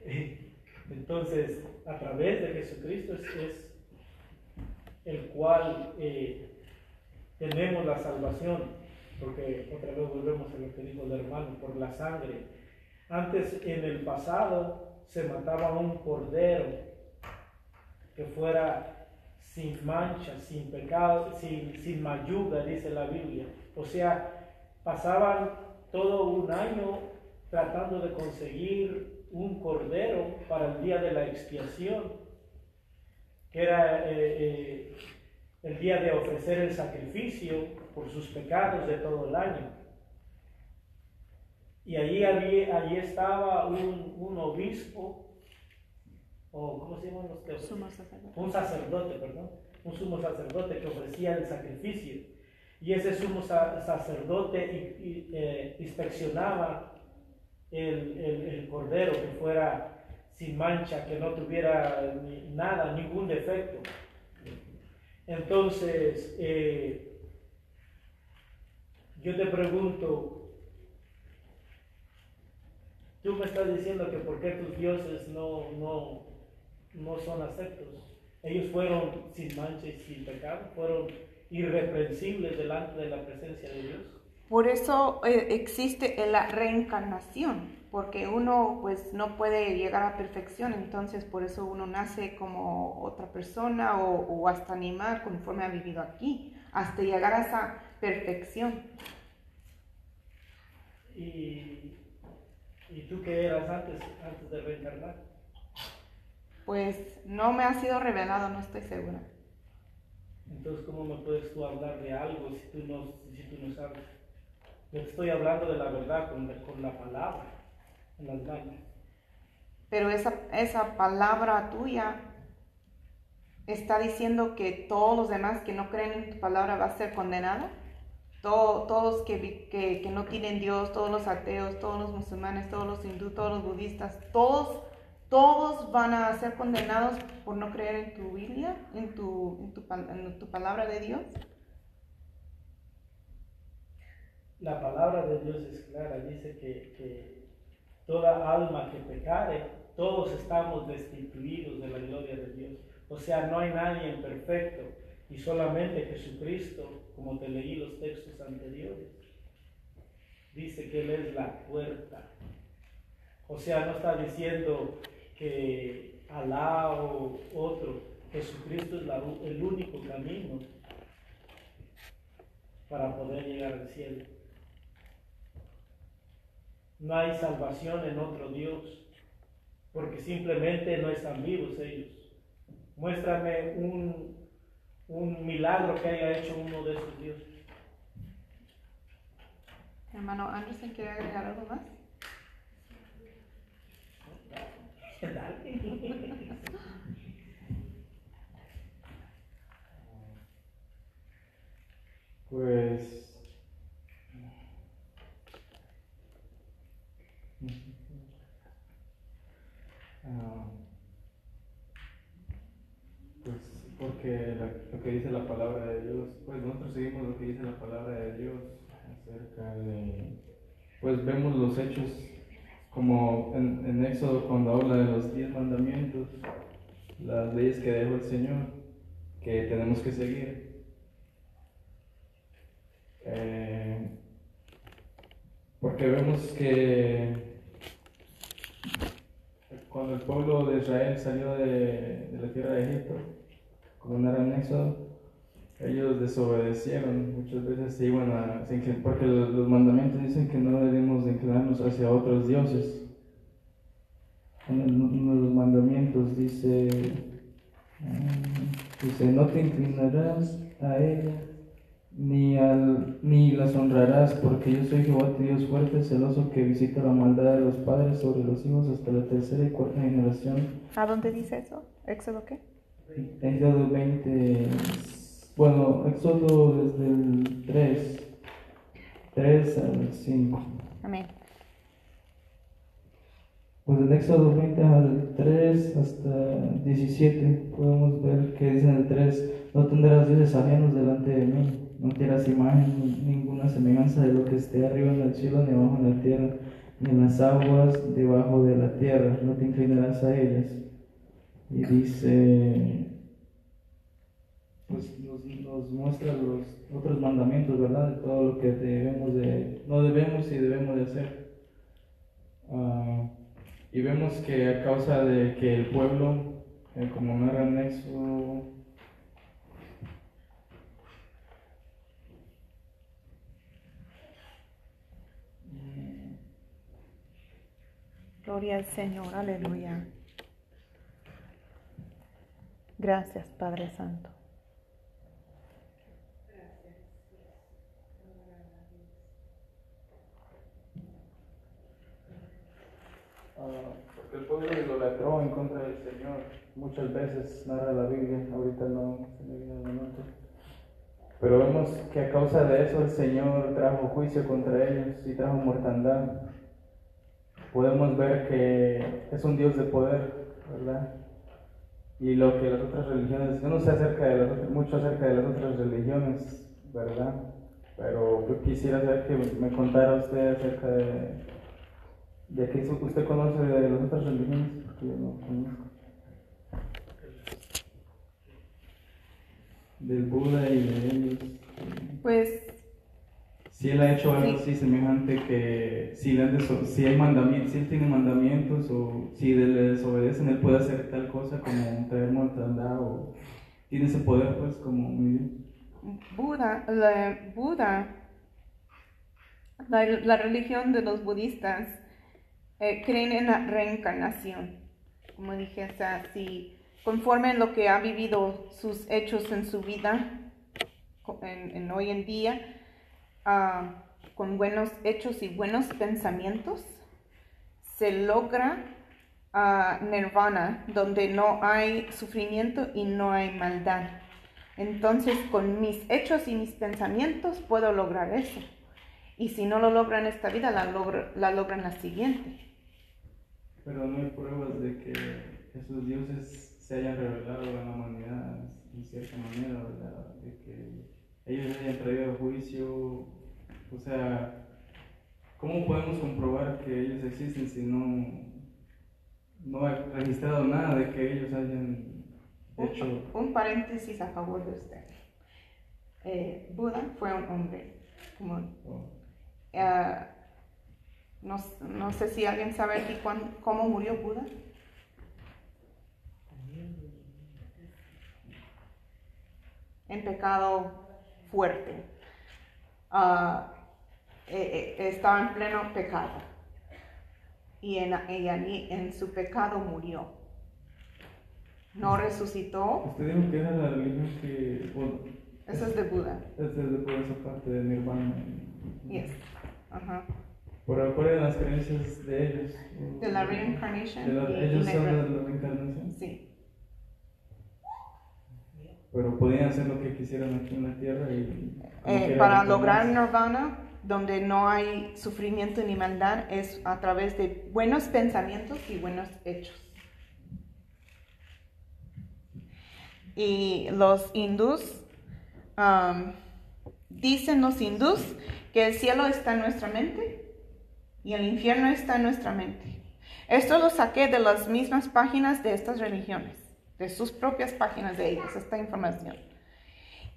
(laughs) (laughs) Entonces, a través de Jesucristo es, el cual eh, tenemos la salvación, porque otra vez volvemos a lo que dijo el hermano, por la sangre. Antes, en el pasado, se mataba un cordero que fuera sin mancha, sin pecado, sin, sin mayuga, dice la Biblia. O sea, pasaban todo un año tratando de conseguir un cordero para el día de la expiación, que era eh, eh, el día de ofrecer el sacrificio por sus pecados de todo el año. Y allí, allí estaba un, un obispo, o ¿cómo se llaman los que Sumo sacerdote. un sacerdote, perdón, un sumo sacerdote que ofrecía el sacrificio. Y ese sumo sa- sacerdote eh, inspeccionaba el, el- el cordero que fuera sin mancha, que no tuviera ni- nada, ningún defecto. Entonces, eh, yo te pregunto, tú me estás diciendo que por qué tus dioses no, no, no son aceptos. Ellos fueron sin mancha y sin pecado, fueron irreprensibles delante de la presencia de Dios. Por eso eh, existe la reencarnación, porque uno pues no puede llegar a perfección, entonces por eso uno nace como otra persona o, o hasta animal conforme ha vivido aquí, hasta llegar a esa perfección. ¿Y, y tú qué eras antes, antes de reencarnar? Pues no me ha sido revelado, no estoy segura. Entonces, ¿cómo me puedes tú hablar de algo si tú no, si tú no sabes? Te estoy hablando de la verdad con, con la palabra en manos. Pero esa, esa palabra tuya está diciendo que todos los demás que no creen en tu palabra va a ser condenado. Todo- todos que, que, que no tienen Dios, todos los ateos, todos los musulmanes, todos los hindúes, todos los budistas, todos, todos van a ser condenados por no creer en tu Biblia, en tu, en tu, en tu palabra de Dios. La palabra de Dios es clara, dice que, que toda alma que pecare, todos estamos destituidos de la gloria de Dios. O sea, no hay nadie perfecto y solamente Jesucristo, como te leí los textos anteriores, dice que Él es la puerta. O sea, no está diciendo que Alá o otro, Jesucristo es la- el único camino para poder llegar al cielo. No hay salvación en otro Dios, porque simplemente no están vivos ellos. Muéstrame un, un milagro que haya hecho uno de esos dioses. Hermano Anderson, ¿quiere agregar algo más? Pues. Ah, pues porque lo que dice la palabra de Dios, pues nosotros seguimos lo que dice la palabra de Dios acerca de, pues vemos los hechos como en, en Éxodo cuando habla de los diez mandamientos, las leyes que dejó el Señor, que tenemos que seguir. Eh, porque vemos que cuando el pueblo de Israel salió de, la tierra de Egipto, como en Éxodo, ellos desobedecieron, muchas veces se iban a, porque los, mandamientos dicen que no debemos de inclinarnos hacia otros dioses. Uno de los mandamientos dice, mm, dice, no te inclinarás a ella, ni, al, ni las honrarás, porque yo soy Jehová tu Dios fuerte, celoso, que visita la maldad de los padres sobre los hijos hasta la tercera y cuarta generación. ¿A dónde dice eso? ¿Éxodo qué? Éxodo 20, bueno, Éxodo desde el 3, 3 al 5. Amén. Pues en Éxodo 20 al 3 hasta 17 podemos ver que dice en el 3, no tendrás dioses ajenos delante de mí, no harás imagen ni ninguna semejanza de lo que esté arriba en el cielo ni abajo en la tierra, ni en las aguas debajo de la tierra, no te inclinarás a ellas. Y dice, pues nos, nos muestra los otros mandamientos, ¿verdad? De todo lo que debemos de, no debemos y debemos de hacer. Ah, y vemos que a causa de que el pueblo, eh, como no era nexo, Gloria al Señor, aleluya. Gracias, Padre Santo. Ah, porque el pueblo idolatró en contra del Señor. Muchas veces narra la Biblia, ahorita no se me viene la mente. Pero vemos que a causa de eso el Señor trajo juicio contra ellos y trajo mortandad. Podemos ver que es un Dios de poder, ¿verdad? Y lo que las otras religiones, yo no sé acerca de las otras- mucho acerca de las otras religiones, ¿verdad? Pero yo quisiera saber que me contara usted acerca de, ¿De qué usted conoce de las otras religiones? Porque yo no conozco. Del Buda y de ellos. Pues Si él ha hecho algo Sí. así semejante que si, le si hay mandamientos, si él tiene mandamientos o si le desobedecen, él puede hacer tal cosa como traer mortandad o tiene ese poder pues como muy bien. Buda, la, Buda, la, la religión de los budistas, eh, creen en la reencarnación. Como dije, o sea, si conforme lo que ha vivido sus hechos en su vida, en, en hoy en día, ah, con buenos hechos y buenos pensamientos, se logra ah, nirvana, donde no hay sufrimiento y no hay maldad. Entonces, con mis hechos y mis pensamientos puedo lograr eso. Y si no lo logran esta vida, la, logro- la logran la siguiente. Pero no hay pruebas de que esos dioses se hayan revelado a la humanidad en cierta manera, ¿verdad? De que ellos hayan traído juicio. O sea, ¿cómo podemos comprobar que ellos existen si no, no hay registrado nada de que ellos hayan hecho? Un, un paréntesis a favor de usted. Eh, Buda fue un hombre común. o- Ah, no, no sé si alguien sabe aquí cuán- cómo murió Buda. En pecado fuerte. Ah, eh, eh, estaba en pleno pecado. Y en, y allí en su pecado murió. No resucitó. Usted dijo que era la religión que. Bueno, Eso es de Buda. es desde por esa parte de Nirvana. Yes. Ajá. Pero ¿cuáles eran las creencias de ellos? De la reincarnation. De la- y- y ellos son re- de la reencarnación. Sí. Pero podían hacer lo que quisieran aquí en la tierra y... Eh, para lograr nirvana, donde no hay sufrimiento ni maldad, es a través de buenos pensamientos y buenos hechos. Y los hindús, um, dicen los hindús que el cielo está en nuestra mente y el infierno está en nuestra mente. Esto lo saqué de las mismas páginas de estas religiones. de sus propias páginas de ellos, esta información.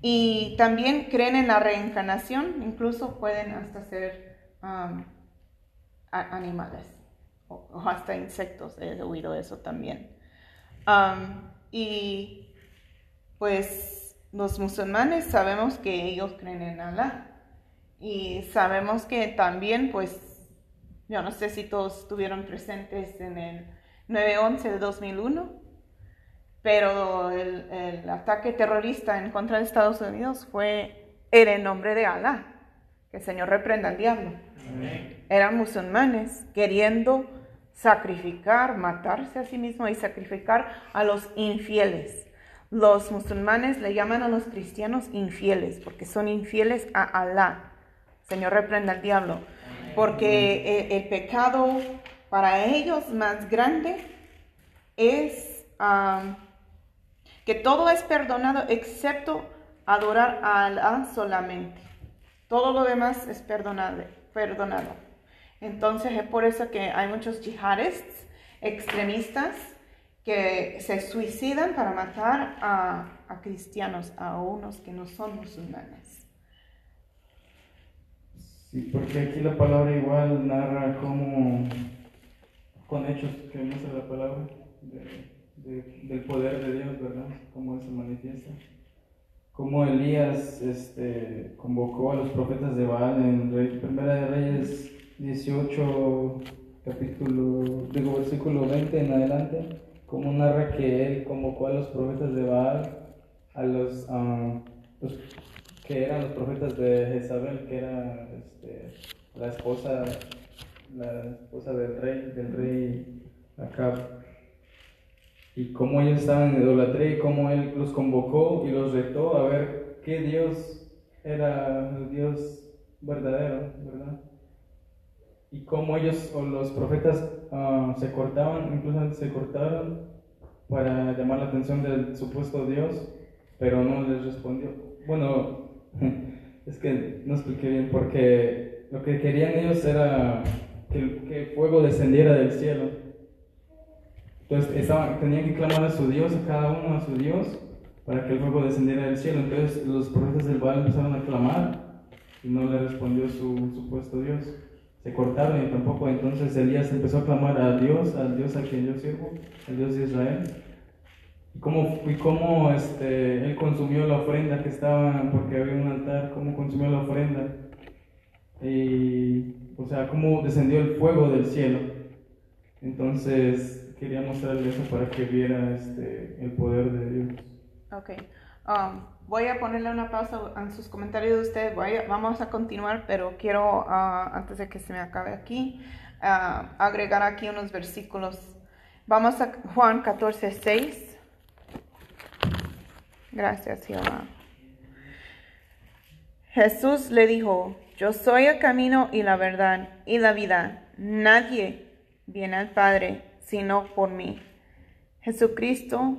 Y también creen en la reencarnación, incluso pueden hasta ser um, animales o, hasta insectos, he oído eso también. Um, y pues los musulmanes sabemos que ellos creen en Allah y sabemos que también pues yo no sé si todos estuvieron presentes en el 9-11 de 2001, pero el, ataque terrorista en contra de Estados Unidos fue en el nombre de Allah. Que el Señor reprenda al diablo. Eran musulmanes queriendo sacrificar, matarse a sí mismos y sacrificar a los infieles. Los musulmanes le llaman a los cristianos infieles porque son infieles a Allah. Señor reprenda al diablo. Porque el, pecado para ellos más grande es que todo es perdonado excepto adorar a Allah solamente. Todo lo demás es perdonable, perdonado. Entonces es por eso que hay muchos yihadistas extremistas que se suicidan para matar a, cristianos, a unos que no son musulmanes. Sí, porque aquí la palabra igual narra como con hechos que muestra la palabra del poder de Dios, ¿verdad? Cómo se manifiesta. Como Elías este, convocó a los profetas de Baal en Primera de Reyes 18, capítulo, digo, versículo 20 en adelante, como narra que él convocó a los profetas de Baal, a los, los que eran los profetas de Jezabel, que era este, la esposa, la esposa del rey, del rey Acab. Y cómo ellos estaban en idolatría y cómo él los convocó y los retó a ver qué Dios era el Dios verdadero, ¿verdad? Y cómo ellos o los profetas ah, se cortaban, incluso se cortaron para llamar la atención del supuesto Dios, pero no les respondió. Bueno, (laughs) es que no expliqué bien, porque lo que querían ellos era que, el fuego descendiera del cielo. Entonces estaban, tenían que clamar a su Dios, a cada uno a su Dios, para que el fuego descendiera del cielo. Entonces los profetas del Baal empezaron a clamar y no le respondió su supuesto Dios. Se cortaron y tampoco. Entonces Elías empezó a clamar a Dios, al Dios a quien yo sirvo, al Dios de Israel y cómo, y cómo este, él consumió la ofrenda que estaba, porque había un altar, cómo consumió la ofrenda. Y, o sea, cómo descendió el fuego del cielo. Entonces, quería mostrarle eso para que viera este, el poder de Dios. Ok. Um, voy a ponerle una pausa en sus comentarios de ustedes. Voy vamos a continuar, pero quiero, uh, antes de que se me acabe aquí, uh, agregar aquí unos versículos. Vamos a Juan 14, 6. Gracias, Jehová. Jesús le dijo, yo soy el camino y la verdad y la vida. Nadie viene al Padre sino por mí. Jesucristo,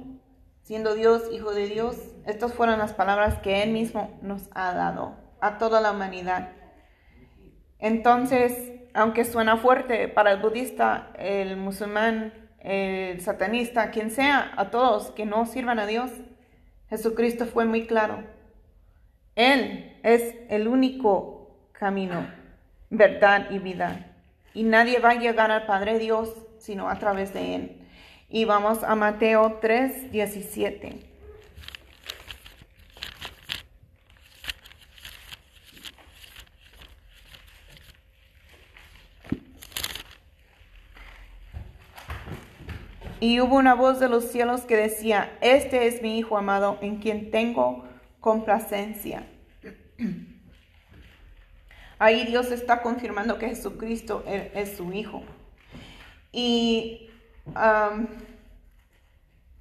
siendo Dios, Hijo de Dios, estas fueron las palabras que Él mismo nos ha dado a toda la humanidad. Entonces, aunque suena fuerte para el budista, el musulmán, el satanista, quien sea, a todos que no sirvan a Dios, Jesucristo fue muy claro. Él es el único camino, verdad y vida. Y nadie va a llegar al Padre Dios sino a través de Él. Y vamos a Mateo 3, 17. Y hubo una voz de los cielos que decía, este es mi Hijo amado en quien tengo complacencia. Ahí Dios está confirmando que Jesucristo e-, es su Hijo. Y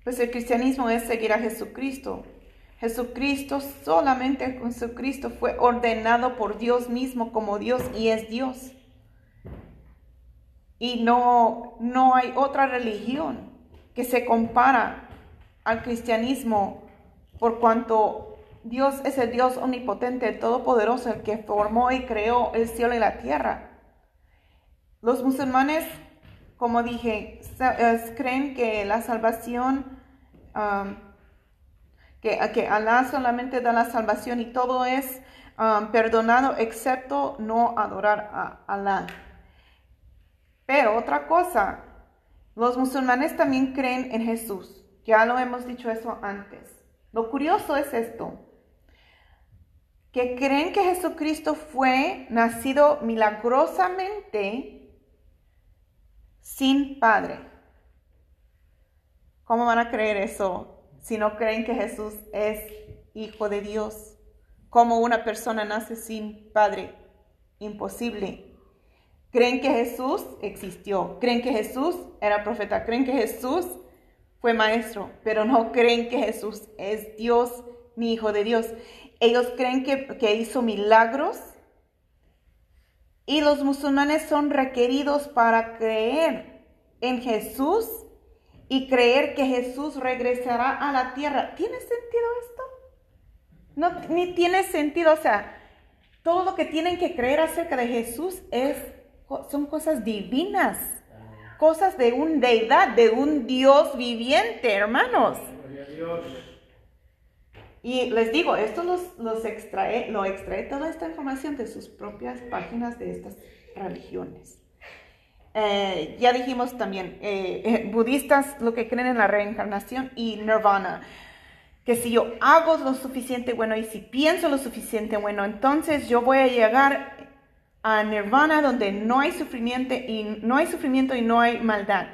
pues el cristianismo es seguir a Jesucristo. Jesucristo, solamente Jesucristo fue ordenado por Dios mismo como Dios y es Dios. Y no, no hay otra religión que se compara al cristianismo por cuanto Dios es el Dios omnipotente, todopoderoso, el que formó y creó el cielo y la tierra. Los musulmanes, como dije, creen que la salvación um, que, que Alá solamente da la salvación y todo es um, perdonado excepto no adorar a Alá. Pero otra cosa, los musulmanes también creen en Jesús. Ya lo hemos dicho eso antes. Lo curioso es esto, que creen que Jesucristo fue nacido milagrosamente sin padre. ¿Cómo van a creer eso si no creen que Jesús es hijo de Dios? ¿Cómo una persona nace sin padre? Imposible. Creen que Jesús existió, creen que Jesús era profeta, creen que Jesús fue maestro, pero no creen que Jesús es Dios ni hijo de Dios. Ellos creen que, que hizo milagros y los musulmanes son requeridos para creer en Jesús y creer que Jesús regresará a la tierra. ¿Tiene sentido esto? No, ni tiene sentido. O sea, todo lo que tienen que creer acerca de Jesús es, son cosas divinas, cosas de un deidad, de un Dios viviente, hermanos. Y les digo, esto los, los extrae, lo extrae toda esta información de sus propias páginas de estas religiones. Eh, ya dijimos también, eh, eh, budistas lo que creen en la reencarnación y nirvana, que si yo hago lo suficiente bueno y si pienso lo suficiente bueno, entonces yo voy a llegar a nirvana donde no hay sufrimiento y no hay sufrimiento y no hay maldad.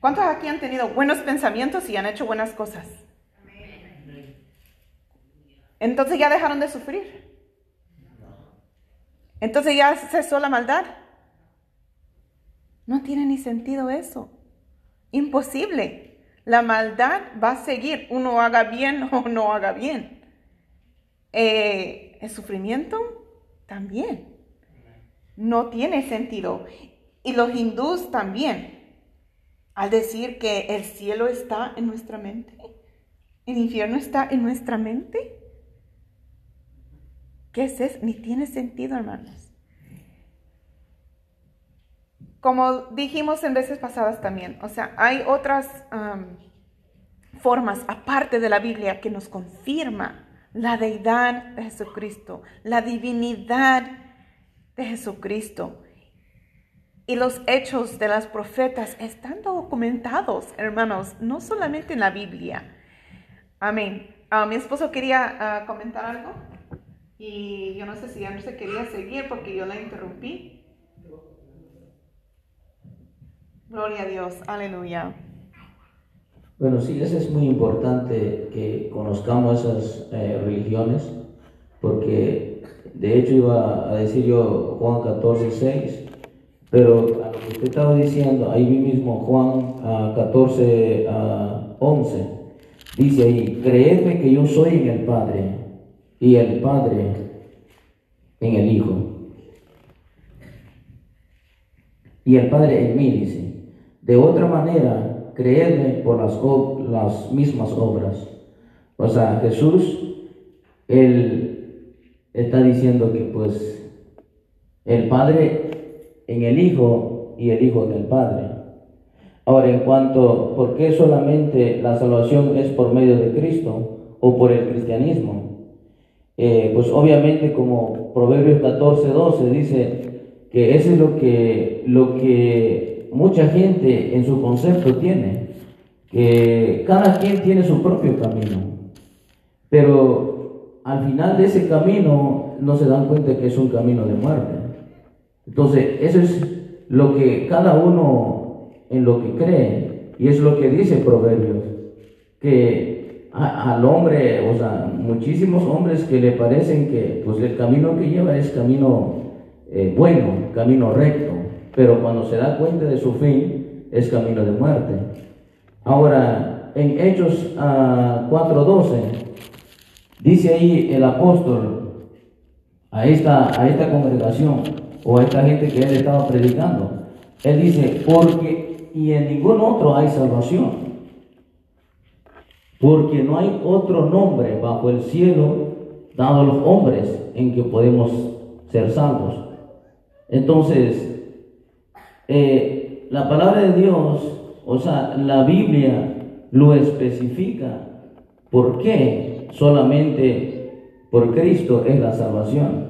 ¿Cuántos aquí han tenido buenos pensamientos y han hecho buenas cosas? Entonces ya dejaron de sufrir. Entonces ya cesó la maldad. No tiene ni sentido eso. Imposible. La maldad va a seguir, uno haga bien o no haga bien. Eh, el sufrimiento también. No tiene sentido. Y los hindús también. Al decir que el cielo está en nuestra mente, el infierno está en nuestra mente. ¿Qué es eso? Ni tiene sentido, hermanos. Como dijimos en veces pasadas también, o sea, hay otras formas aparte de la Biblia que nos confirma la deidad de Jesucristo, la divinidad de Jesucristo. Y los hechos de las profetas están documentados, hermanos, no solamente en la Biblia. Amén. Ah, mi esposo quería ah, comentar algo. Y yo no sé si ya no se quería seguir porque yo la interrumpí. Gloria a Dios, aleluya. Bueno, sí, eso es muy importante que conozcamos esas eh, religiones, porque de hecho iba a decir yo Juan 14, 6, pero a lo que usted estaba diciendo, ahí mismo Juan 14, 11, dice ahí, creedme que yo soy en el Padre y el Padre en el Hijo. Y el Padre en mí, dice. De otra manera, creedme por las, las mismas obras. O sea, Jesús, Él está diciendo que pues el Padre en el Hijo y el Hijo en el Padre. Ahora, en cuanto, ¿por qué solamente la salvación es por medio de Cristo o por el cristianismo? Eh, pues obviamente como Proverbios 14, 12 dice que eso es lo que, lo que mucha gente en su concepto tiene, que cada quien tiene su propio camino, pero al final de ese camino no se dan cuenta que es un camino de muerte. Entonces, eso es lo que cada uno en lo que cree, y es lo que dice Proverbios, que al hombre, o sea, muchísimos hombres que le parecen que pues el camino que lleva es camino eh, bueno, camino recto, pero cuando se da cuenta de su fin es camino de muerte. Ahora, en Hechos 4.12, ah, dice ahí el apóstol a esta, a esta congregación o a esta gente que él estaba predicando, él dice, porque y en ningún otro hay salvación porque no hay otro nombre bajo el cielo dado a los hombres en que podemos ser salvos. Entonces, eh, la palabra de Dios, o sea, la Biblia lo especifica. ¿Por qué solamente por Cristo es la salvación?